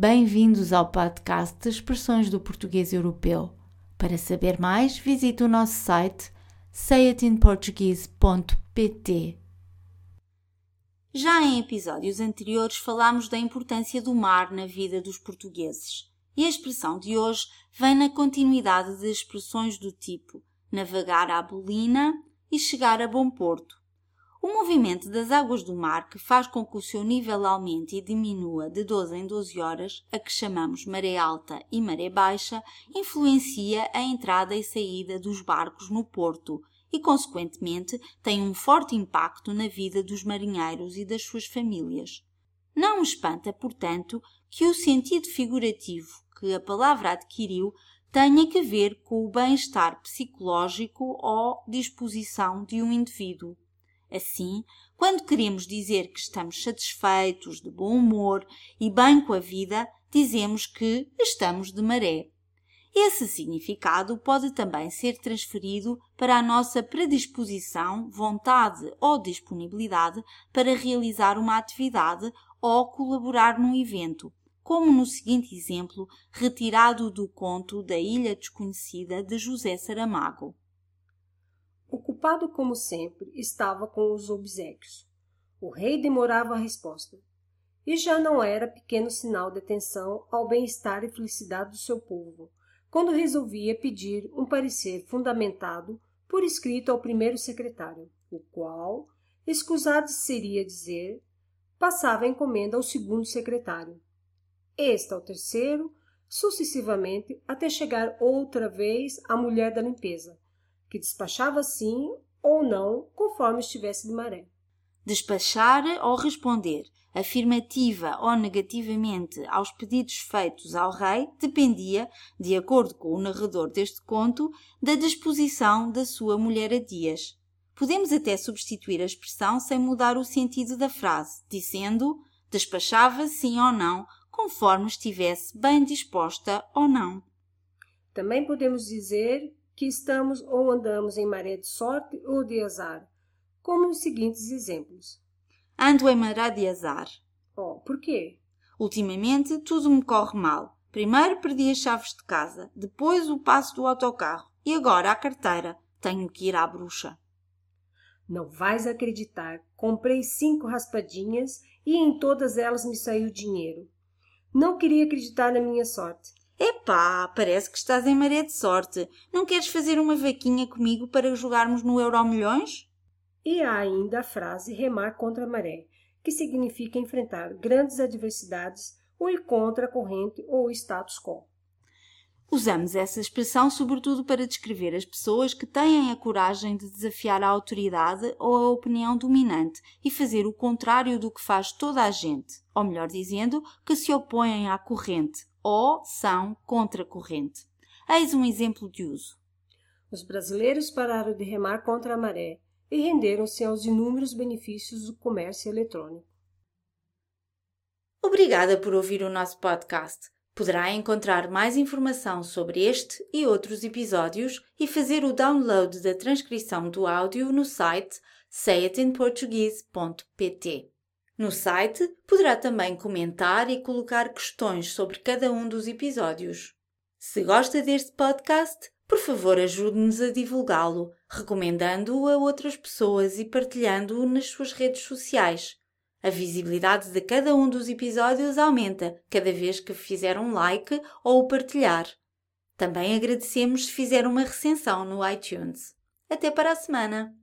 Bem-vindos ao podcast de Expressões do Português Europeu. Para saber mais, visite o nosso site sayitinportuguese.pt. Já em episódios anteriores falámos da importância do mar na vida dos portugueses. E a expressão de hoje vem na continuidade de expressões do tipo navegar à bolina e chegar a bom porto. O movimento das águas do mar, que faz com que o seu nível aumente e diminua de 12 em 12 horas, a que chamamos maré alta e maré baixa, influencia a entrada e saída dos barcos no porto e, consequentemente, tem um forte impacto na vida dos marinheiros e das suas famílias. Não espanta, portanto, que o sentido figurativo que a palavra adquiriu tenha que ver com o bem-estar psicológico ou disposição de um indivíduo. Assim, quando queremos dizer que estamos satisfeitos, de bom humor e bem com a vida, dizemos que estamos de maré. Esse significado pode também ser transferido para a nossa predisposição, vontade ou disponibilidade para realizar uma atividade ou colaborar num evento, como no seguinte exemplo, retirado do conto da Ilha Desconhecida de José Saramago. Ocupado como sempre, estava com os obsequios. O rei demorava a resposta. E já não era pequeno sinal de atenção ao bem-estar e felicidade do seu povo, quando resolvia pedir um parecer fundamentado por escrito ao primeiro secretário, o qual, escusado seria dizer, passava a encomenda ao segundo secretário, este ao terceiro, sucessivamente, até chegar outra vez à mulher da limpeza, que despachava sim ou não, conforme estivesse de maré. Despachar ou responder, afirmativa ou negativamente aos pedidos feitos ao rei, dependia, de acordo com o narrador deste conto, da disposição da sua mulher a dias. Podemos até substituir a expressão sem mudar o sentido da frase, dizendo despachava sim ou não, conforme estivesse bem disposta ou não. Também podemos dizer que estamos ou andamos em maré de sorte ou de azar, como nos seguintes exemplos. Ando em maré de azar. Oh, por quê? Ultimamente tudo me corre mal. Primeiro perdi as chaves de casa, depois o passo do autocarro e agora a carteira. Tenho que ir à bruxa. Não vais acreditar. Comprei cinco raspadinhas e em todas elas me saiu dinheiro. Não queria acreditar na minha sorte. Epá, parece que estás em maré de sorte. Não queres fazer uma vaquinha comigo para jogarmos no Euro Milhões? E há ainda a frase remar contra a maré, que significa enfrentar grandes adversidades ou ir contra a corrente ou o status quo. Usamos essa expressão sobretudo para descrever as pessoas que têm a coragem de desafiar a autoridade ou a opinião dominante e fazer o contrário do que faz toda a gente, ou melhor dizendo, que se opõem à corrente, ou são contra a corrente. Eis um exemplo de uso. Os brasileiros pararam de remar contra a maré e renderam-se aos inúmeros benefícios do comércio eletrônico. Obrigada por ouvir o nosso podcast. Poderá encontrar mais informação sobre este e outros episódios e fazer o download da transcrição do áudio no site sayitinportuguese.pt. No site poderá também comentar e colocar questões sobre cada um dos episódios. Se gosta deste podcast, por favor ajude-nos a divulgá-lo, recomendando-o a outras pessoas e partilhando-o nas suas redes sociais. A visibilidade de cada um dos episódios aumenta cada vez que fizer um like ou o partilhar. Também agradecemos se fizer uma recensão no iTunes. Até para a semana!